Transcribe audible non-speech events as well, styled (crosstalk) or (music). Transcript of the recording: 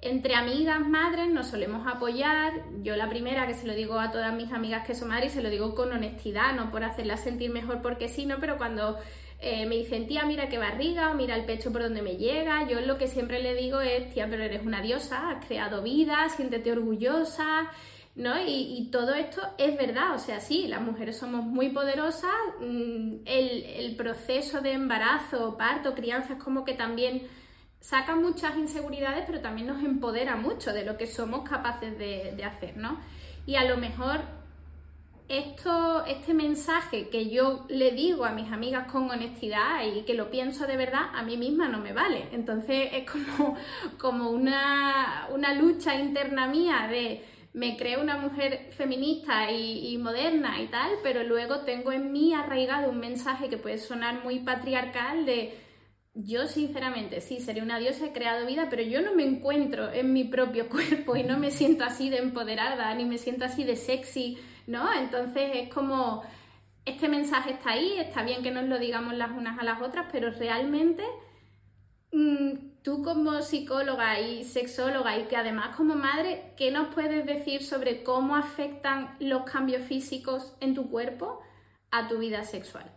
entre amigas, madres, nos solemos apoyar. Yo la primera que se lo digo a todas mis amigas que son madres, se lo digo con honestidad, no por hacerlas sentir mejor porque sí, no, pero cuando eh, me dicen, tía, mira qué barriga, o mira el pecho por donde me llega, yo lo que siempre le digo es, tía, pero eres una diosa, has creado vida, siéntete orgullosa, ¿no? Y, todo esto es verdad, o sea, sí, las mujeres somos muy poderosas, mm, el, el proceso de embarazo, parto, crianza es como que también saca muchas inseguridades, pero también nos empodera mucho de lo que somos capaces de, hacer, ¿no? Y a lo mejor esto, este mensaje que yo le digo a mis amigas con honestidad y que lo pienso de verdad, a mí misma no me vale. Entonces es como, como una, lucha interna mía de me creo una mujer feminista y, y, moderna y tal, pero luego tengo en mí arraigado un mensaje que puede sonar muy patriarcal de yo sinceramente sí, sería una diosa, he creado vida, pero yo no me encuentro en mi propio (laughs) cuerpo y no me siento así de empoderada, ni me siento así de sexy, ¿no? Entonces es como, este mensaje está ahí, está bien que nos lo digamos las unas a las otras, pero realmente mm, tú como psicóloga y sexóloga y que además como madre, ¿qué nos puedes decir sobre cómo afectan los cambios físicos en tu cuerpo a tu vida sexual?